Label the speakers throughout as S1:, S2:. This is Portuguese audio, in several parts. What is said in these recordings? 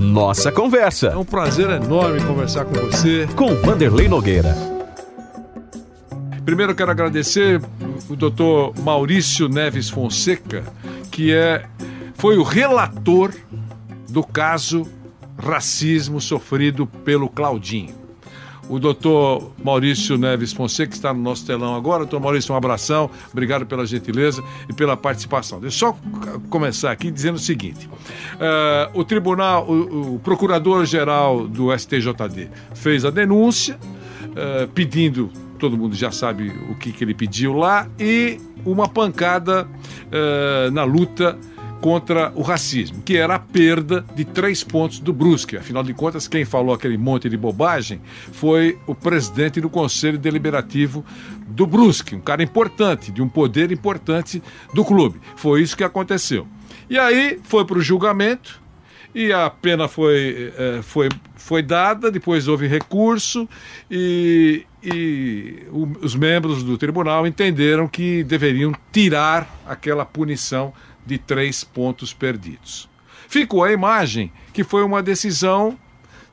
S1: Nossa Conversa.
S2: É um prazer enorme conversar com você.
S1: Com Vanderlei Nogueira.
S2: Primeiro quero agradecer o doutor Maurício Neves Fonseca, que é, foi o relator do caso racismo sofrido pelo Claudinho. O doutor Maurício Neves Fonseca, que está no nosso telão agora. Doutor Maurício, um abração, obrigado pela gentileza e pela participação. Deixa eu só começar aqui dizendo o seguinte: uh, o tribunal, o, o procurador-geral do STJD fez a denúncia uh, pedindo todo mundo já sabe o que, que ele pediu lá, e uma pancada uh, na luta contra o racismo, que era a perda de três pontos do Brusque. Afinal de contas, quem falou aquele monte de bobagem foi o presidente do Conselho Deliberativo do Brusque, um cara importante, de um poder importante do clube. Foi isso que aconteceu. E aí foi para o julgamento e a pena foi, eh, foi, foi dada, depois houve recurso e, e os membros do tribunal entenderam que deveriam tirar aquela punição de três pontos perdidos. Ficou a imagem que foi uma decisão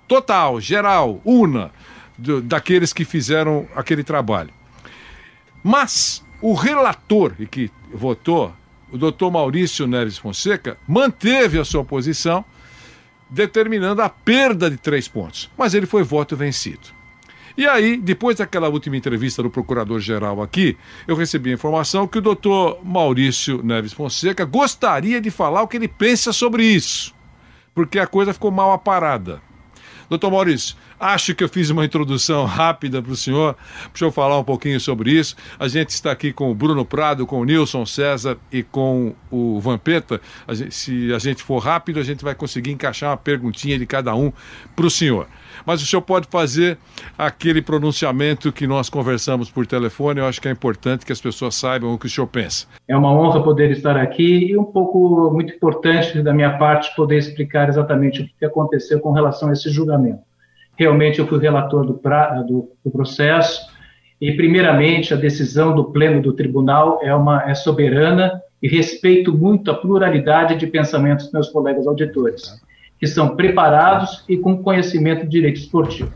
S2: total, geral, una, do, daqueles que fizeram aquele trabalho. Mas o relator que votou, o doutor Maurício Neves Fonseca, manteve a sua posição, determinando a perda de três pontos. Mas ele foi voto vencido. E aí, depois daquela última entrevista do procurador-geral aqui, eu recebi a informação que o doutor Maurício Neves Fonseca gostaria de falar o que ele pensa sobre isso, porque a coisa ficou mal aparada. Doutor Maurício, acho que eu fiz uma introdução rápida para o senhor, para senhor falar um pouquinho sobre isso. A gente está aqui com o Bruno Prado, com o Nilson César e com o Vampeta. A gente, se a gente for rápido, a gente vai conseguir encaixar uma perguntinha de cada um para o senhor mas o senhor pode fazer aquele pronunciamento que nós conversamos por telefone. Eu acho que é importante que as pessoas saibam o que o senhor pensa.
S3: É uma honra poder estar aqui e um pouco muito importante da minha parte poder explicar exatamente o que aconteceu com relação a esse julgamento. Realmente eu fui relator do, pra, do, do processo e, primeiramente, a decisão do pleno do tribunal é, uma, é soberana e respeito muito a pluralidade de pensamentos dos meus colegas auditores que são preparados e com conhecimento de direito esportivo.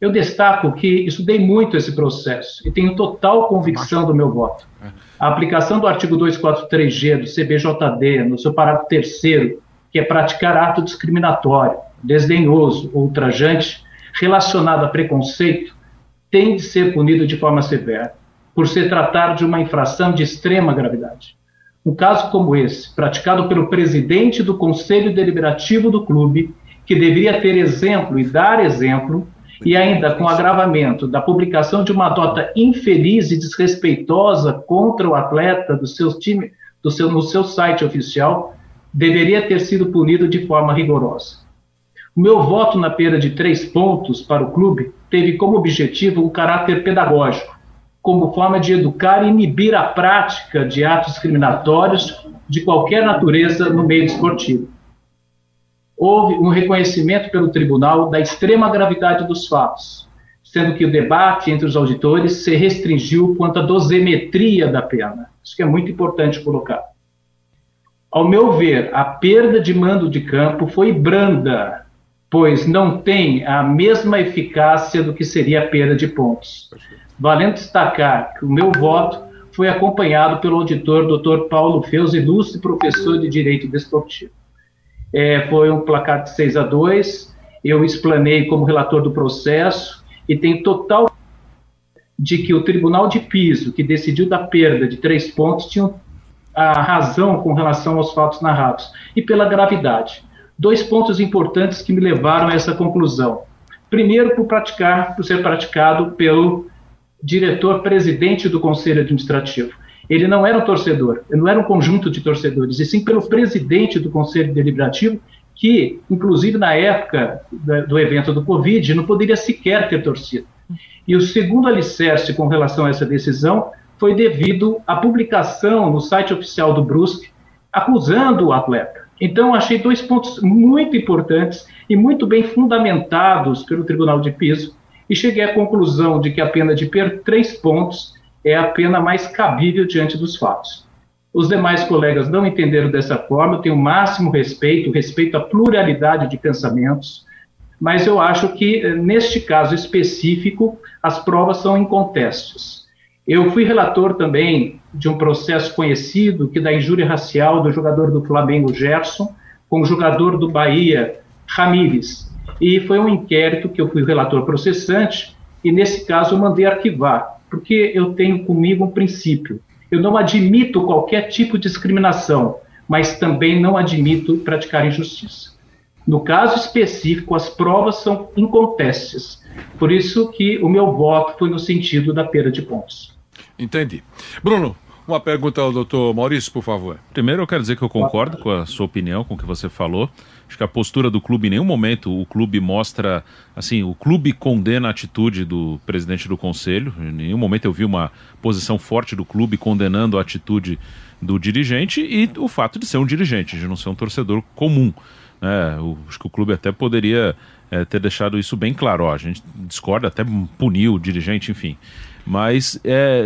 S3: Eu destaco que estudei muito esse processo e tenho total convicção do meu voto. A aplicação do artigo 243G do CBJD, no seu parágrafo terceiro, que é praticar ato discriminatório, desdenhoso ou ultrajante relacionado a preconceito, tem de ser punido de forma severa, por se tratar de uma infração de extrema gravidade. Um caso como esse, praticado pelo presidente do Conselho Deliberativo do clube, que deveria ter exemplo e dar exemplo, e ainda com agravamento da publicação de uma nota infeliz e desrespeitosa contra o atleta do seu time, do seu, no seu site oficial, deveria ter sido punido de forma rigorosa. O meu voto na perda de três pontos para o clube teve como objetivo um caráter pedagógico, como forma de educar e inibir a prática de atos discriminatórios de qualquer natureza no meio esportivo. Houve um reconhecimento pelo tribunal da extrema gravidade dos fatos, sendo que o debate entre os auditores se restringiu quanto à dosimetria da pena. Isso que é muito importante colocar. Ao meu ver, a perda de mando de campo foi branda, pois não tem a mesma eficácia do que seria a perda de pontos valendo destacar que o meu voto foi acompanhado pelo auditor Dr. Paulo Feus, ilustre professor de Direito Desportivo. É, foi um placar de 6 a 2, eu explanei como relator do processo e tenho total de que o Tribunal de Piso, que decidiu da perda de três pontos, tinha a razão com relação aos fatos narrados e pela gravidade. Dois pontos importantes que me levaram a essa conclusão. Primeiro, por praticar, por ser praticado pelo diretor-presidente do Conselho Administrativo. Ele não era um torcedor, não era um conjunto de torcedores, e sim pelo presidente do Conselho Deliberativo, que, inclusive na época do evento do Covid, não poderia sequer ter torcido. E o segundo alicerce com relação a essa decisão foi devido à publicação no site oficial do Brusque acusando o atleta. Então, achei dois pontos muito importantes e muito bem fundamentados pelo Tribunal de Piso e cheguei à conclusão de que a pena de perder três pontos é a pena mais cabível diante dos fatos. Os demais colegas não entenderam dessa forma, tenho o máximo respeito, respeito à pluralidade de pensamentos, mas eu acho que, eh, neste caso específico, as provas são incontestes. Eu fui relator também de um processo conhecido, que da injúria racial do jogador do Flamengo, Gerson, com o jogador do Bahia, Ramírez. E foi um inquérito que eu fui relator processante, e nesse caso eu mandei arquivar, porque eu tenho comigo um princípio. Eu não admito qualquer tipo de discriminação, mas também não admito praticar injustiça. No caso específico, as provas são incontestes. Por isso que o meu voto foi no sentido da perda de pontos.
S2: Entendi. Bruno, uma pergunta ao doutor Maurício, por favor.
S4: Primeiro, eu quero dizer que eu concordo com a sua opinião, com o que você falou. Acho que a postura do clube, em nenhum momento o clube mostra. Assim, o clube condena a atitude do presidente do conselho. Em nenhum momento eu vi uma posição forte do clube condenando a atitude do dirigente e o fato de ser um dirigente, de não ser um torcedor comum. Né? acho que o clube até poderia é, ter deixado isso bem claro. Ó, a gente discorda, até puniu o dirigente, enfim. Mas é,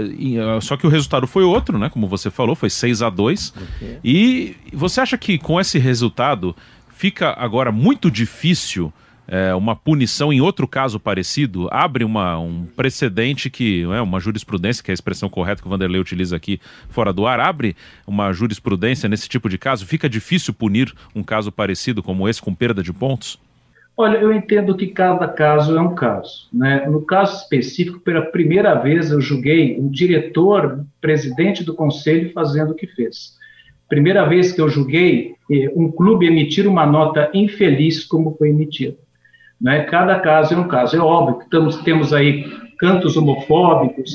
S4: ah, só que o resultado foi outro, né? Como você falou, foi 6 a 2 okay. E você acha que com esse resultado fica agora muito difícil é, uma punição em outro caso parecido? Abre uma, um precedente que é uma jurisprudência, que é a expressão correta que o Vanderlei utiliza aqui fora do ar, abre uma jurisprudência nesse tipo de caso? Fica difícil punir um caso parecido como esse com perda de pontos?
S3: Olha, eu entendo que cada caso é um caso. Né? No caso específico, pela primeira vez eu julguei o diretor, presidente do conselho, fazendo o que fez. Primeira vez que eu julguei eh, um clube emitir uma nota infeliz como foi emitida. Né? Cada caso é um caso. É óbvio que estamos, temos aí cantos homofóbicos,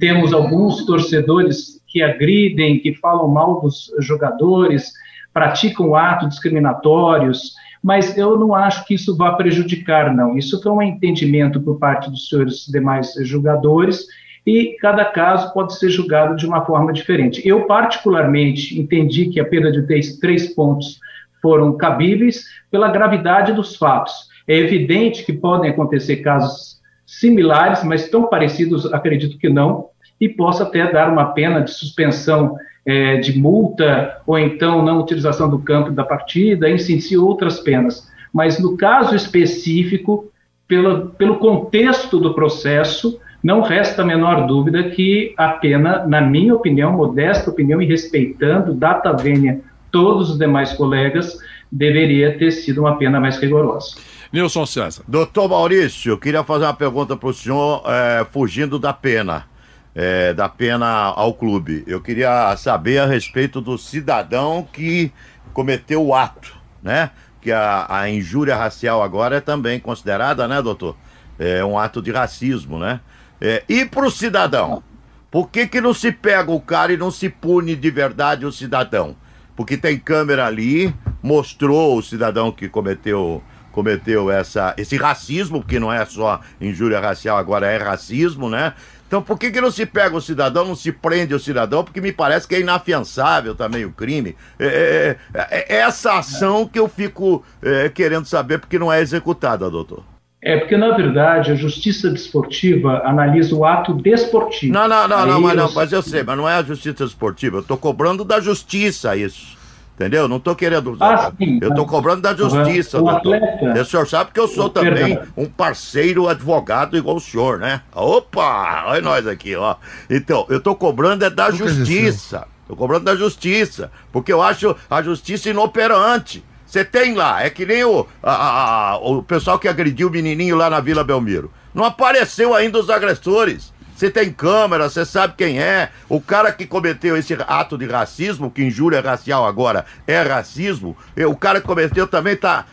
S3: temos alguns torcedores que agridem, que falam mal dos jogadores, praticam atos discriminatórios, mas eu não acho que isso vá prejudicar, não. Isso foi um entendimento por parte dos senhores demais julgadores e cada caso pode ser julgado de uma forma diferente. Eu, particularmente, entendi que a perda de três, três pontos foram cabíveis pela gravidade dos fatos. É evidente que podem acontecer casos similares, mas tão parecidos, acredito que não, e possa até dar uma pena de suspensão é, de multa ou então não utilização do campo da partida, si, outras penas. Mas no caso específico, pelo, pelo contexto do processo, não resta a menor dúvida que a pena, na minha opinião, modesta opinião e respeitando data vênia todos os demais colegas, deveria ter sido uma pena mais rigorosa.
S2: Nilson César.
S5: Doutor Maurício, queria fazer uma pergunta para o senhor, é, fugindo da pena é, da pena ao clube. Eu queria saber a respeito do cidadão que cometeu o ato, né? Que a, a injúria racial agora é também considerada, né, doutor? É um ato de racismo, né? É, e pro cidadão? Por que, que não se pega o cara e não se pune de verdade o cidadão? Porque tem câmera ali, mostrou o cidadão que cometeu cometeu essa, esse racismo, que não é só injúria racial, agora é racismo, né? Então por que, que não se pega o cidadão, não se prende o cidadão? Porque me parece que é inafiançável também o crime. É, é, é, é essa ação que eu fico é, querendo saber porque não é executada, doutor.
S3: É porque, na verdade, a justiça desportiva analisa o ato desportivo.
S5: Não, não, não, não, mas, não, mas eu sei, mas não é a justiça desportiva. Eu estou cobrando da justiça isso. Entendeu? Não estou querendo usar. Ah, sim, eu estou cobrando da justiça, o doutor. Atleta, o senhor sabe que eu sou também perdão. um parceiro advogado igual o senhor, né? Opa! Olha nós aqui, ó. Então, eu estou cobrando é da justiça. Estou cobrando da justiça. Porque eu acho a justiça inoperante. Você tem lá, é que nem o, a, a, o pessoal que agrediu o menininho lá na Vila Belmiro. Não apareceu ainda os agressores. Você tem câmera, você sabe quem é. O cara que cometeu esse ato de racismo, que injúria racial agora é racismo, o cara que cometeu também tá,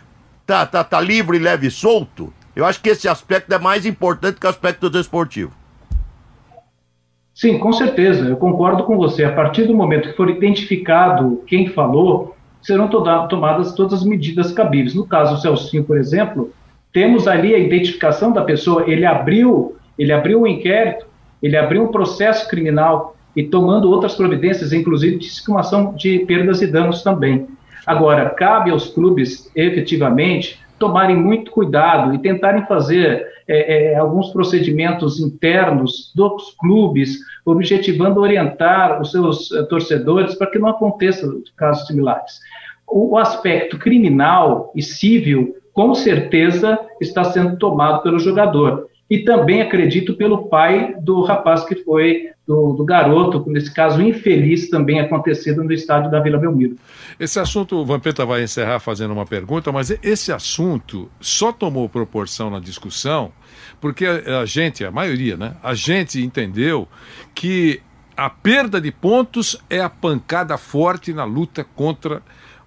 S5: tá, tá, tá livre, leve e solto. Eu acho que esse aspecto é mais importante que o aspecto desportivo.
S3: Sim, com certeza, eu concordo com você. A partir do momento que for identificado quem falou, serão tomadas todas as medidas cabíveis. No caso do Celcinho, por exemplo, temos ali a identificação da pessoa, ele abriu, ele abriu o um inquérito, ele abriu um processo criminal e tomando outras providências, inclusive de estimação de perdas e danos também. Agora, cabe aos clubes, efetivamente, tomarem muito cuidado e tentarem fazer é, é, alguns procedimentos internos dos clubes, objetivando orientar os seus é, torcedores para que não aconteçam casos similares. O, o aspecto criminal e civil, com certeza, está sendo tomado pelo jogador e também acredito pelo pai do rapaz que foi, do, do, garoto, nesse caso infeliz também acontecido no estádio da Vila Belmiro.
S2: Esse assunto, o Vampeta vai encerrar fazendo uma pergunta, mas esse assunto só tomou proporção na discussão porque a, a gente, a maioria, né, a gente entendeu que a perda de pontos é a pancada forte na luta contra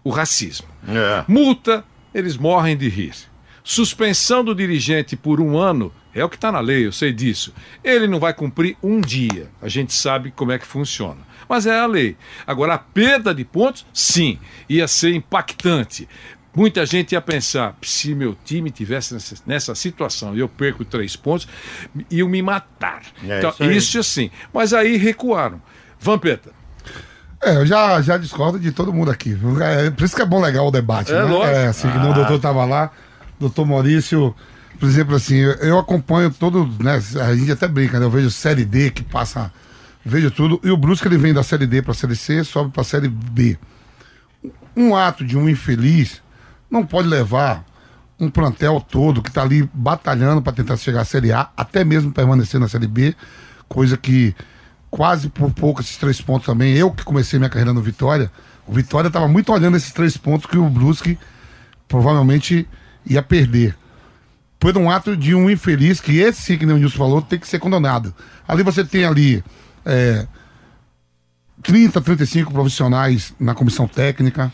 S2: o racismo. É. Multa, eles morrem de rir. Suspensão do dirigente por um ano é o que está na lei, eu sei disso. Ele não vai cumprir um dia. A gente sabe como é que funciona. Mas é a lei. Agora, a perda de pontos, sim, ia ser impactante. Muita gente ia pensar: se meu time tivesse nessa, nessa situação e eu perco três pontos, iam me matar. É, então, isso, isso assim. Mas aí recuaram. Vampeta.
S6: É, eu já, já discordo de todo mundo aqui. É, por isso que é bom legal o debate. É, né? lógico. É, assim, ah. o doutor estava lá, doutor Maurício por exemplo, assim, eu acompanho todo, né, a gente até brinca, né, eu vejo Série D que passa, vejo tudo, e o Brusque ele vem da Série D para a Série C, sobe para a Série B. Um ato de um infeliz não pode levar um plantel todo que está ali batalhando para tentar chegar à Série A, até mesmo permanecer na Série B, coisa que quase por pouco esses três pontos também, eu que comecei minha carreira no Vitória, o Vitória estava muito olhando esses três pontos que o Brusque provavelmente ia perder por um ato de um infeliz, que esse, que o Nilson falou, tem que ser condenado. Ali você tem ali é, 30, 35 profissionais na comissão técnica,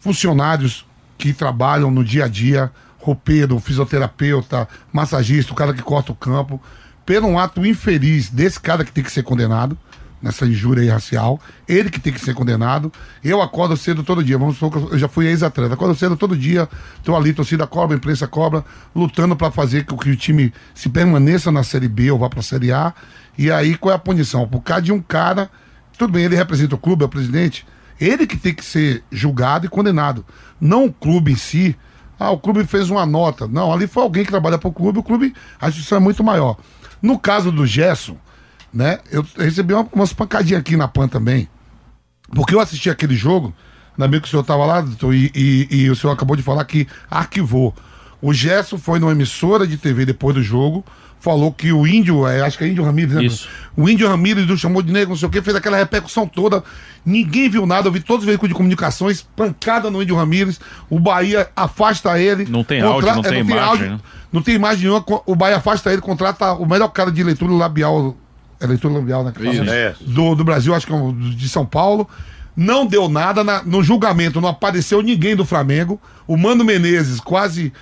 S6: funcionários que trabalham no dia a dia, roupeiro, fisioterapeuta, massagista, o cara que corta o campo, por um ato infeliz desse cara que tem que ser condenado nessa injúria racial. Ele que tem que ser condenado. Eu acordo cedo todo dia. Vamos supor eu já fui ex-atleta. Acordo cedo todo dia. Estou ali, torcida cobra, imprensa cobra, lutando para fazer com que o time se permaneça na Série B ou vá para a Série A. E aí, qual é a punição? Por causa de um cara. Tudo bem, ele representa o clube, é o presidente. Ele que tem que ser julgado e condenado. Não o clube em si. Ah, o clube fez uma nota. Não, ali foi alguém que trabalha para o clube. O clube, a instituição é muito maior. No caso do Gerson, né? Eu recebi uma, umas pancadinhas aqui na PAN também. Porque eu assisti aquele jogo, ainda bem que o senhor estava lá, e, e, e, o senhor acabou de falar que arquivou. O Gerson foi numa emissora de TV depois do jogo, falou que o índio, é, acho que é índio Ramírez, né? Isso. O índio Ramírez o chamou de negro, não sei o que, fez aquela repercussão toda. Ninguém viu nada, eu vi todos os veículos de comunicações, pancada no índio Ramírez. O Bahia afasta ele.
S4: Não tem contra... áudio, não, é, tem, não imagem, tem áudio, né?
S6: Não tem imagem nenhuma. O Bahia afasta ele, contrata o melhor cara de leitura labial leitura labial, né? É. Do, do Brasil, acho que é de São Paulo. Não deu nada na, no julgamento, não apareceu ninguém do Flamengo. O Mano Menezes quase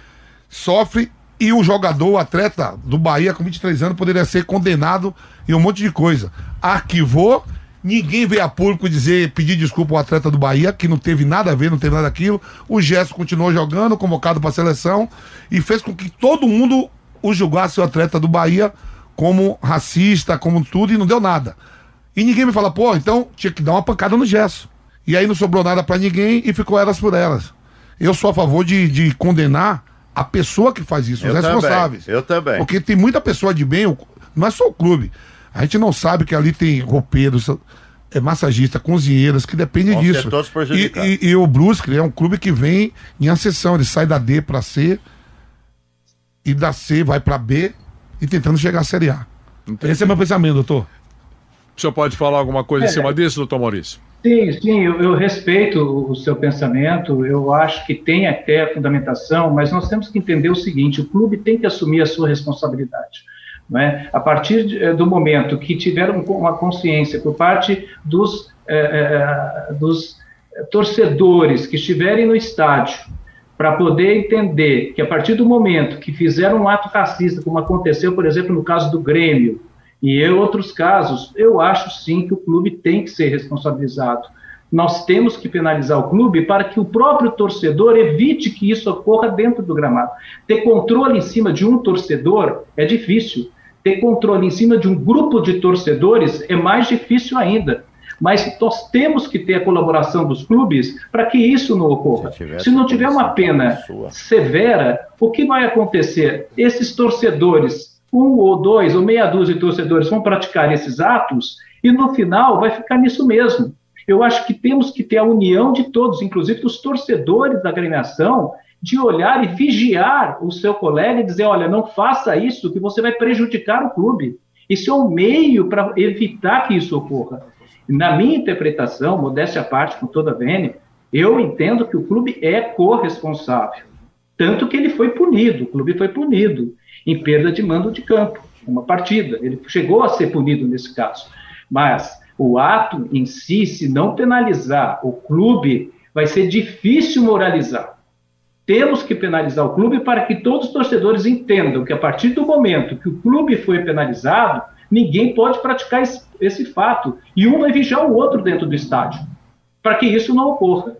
S6: sofre e o jogador, o atleta do Bahia com 23 anos, poderia ser condenado em um monte de coisa. Arquivou, ninguém veio a público dizer, pedir desculpa ao atleta do Bahia, que não teve nada a ver, não teve nada daquilo. O Gerson continuou jogando, convocado para a seleção, e fez com que todo mundo o julgasse o atleta do Bahia como racista, como tudo, e não deu nada. E ninguém me fala, pô, então tinha que dar uma pancada no gesso. E aí não sobrou nada para ninguém e ficou elas por elas. Eu sou a favor de, de condenar a pessoa que faz isso, os responsáveis.
S5: eu também.
S6: Porque tem muita pessoa de bem, não é só o clube. A gente não sabe que ali tem roupeiros, é massagista, cozinheiras, que dependem Vão disso. E, e, e, o Brusque é um clube que vem em ascensão, ele sai da D para C e da C vai para B e tentando chegar à Série A. Entendi. Esse é meu pensamento, doutor.
S2: O senhor pode falar alguma coisa é, em cima disso, doutor Maurício?
S3: Sim, sim, eu, eu, respeito o seu pensamento, eu acho que tem até fundamentação, mas nós temos que entender o seguinte: o clube tem que assumir a sua responsabilidade. Não é? A partir de, eh, do momento que tiver uma consciência por parte dos, é, é, dos torcedores que estiverem no estádio para poder entender que a partir do momento que fizeram um ato racista, como aconteceu, por exemplo, no caso do Grêmio, e em outros casos, eu acho sim que o clube tem que ser responsabilizado. Nós temos que penalizar o clube para que o próprio torcedor evite que isso ocorra dentro do gramado. Ter controle em cima de um torcedor é difícil. Ter controle em cima de um grupo de torcedores é mais difícil ainda. Mas nós temos que ter a colaboração dos clubes para que isso não ocorra. Se, Se não tiver uma pena severa, o que vai acontecer? Esses torcedores, um ou dois ou meia dúzia de torcedores, vão praticar esses atos e no final vai ficar nisso mesmo. Eu acho que temos que ter a união de todos, inclusive dos torcedores da agremiação, de olhar e vigiar o seu colega e dizer: olha, não faça isso, que você vai prejudicar o clube. Isso é um meio para evitar que isso ocorra. Na minha interpretação, modéstia à parte, com toda a vênia, eu entendo que o clube é corresponsável. Tanto que ele foi punido, o clube foi punido em perda de mando de campo, uma partida. Ele chegou a ser punido nesse caso. Mas o ato em si, se não penalizar o clube, vai ser difícil moralizar. Temos que penalizar o clube para que todos os torcedores entendam que a partir do momento que o clube foi penalizado, ninguém pode praticar esse, fato. E um vai vigiar o outro dentro do estádio, para que isso não ocorra.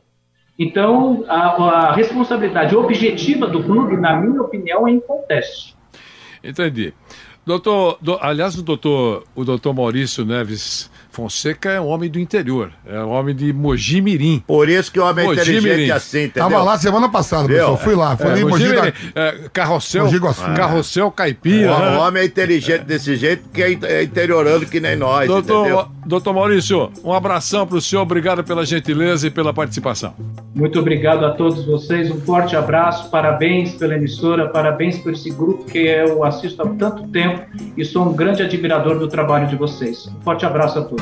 S3: Então, a, a responsabilidade objetiva do clube, na minha opinião, é inconteste.
S2: Entendi. Doutor, do, aliás, o doutor, o doutor Maurício Neves Fonseca é um homem do interior, é um homem de Mogi Mirim.
S5: Por isso que o homem é inteligente assim, entendeu?
S6: Tava lá semana passada, pessoal, fui lá, fui é, em Mogi,
S2: Mogi é, Carrossel, Mogi Carrossel Caipira.
S5: O, né? homem é inteligente desse jeito que é, é interiorando que nem nós,
S2: doutor, entendeu? Doutor Maurício, um abração para o senhor, obrigado pela gentileza e pela participação.
S3: Muito obrigado a todos vocês, um forte abraço, parabéns pela emissora, parabéns por esse grupo que eu assisto há tanto tempo e sou um grande admirador do trabalho de vocês. Um forte abraço a todos.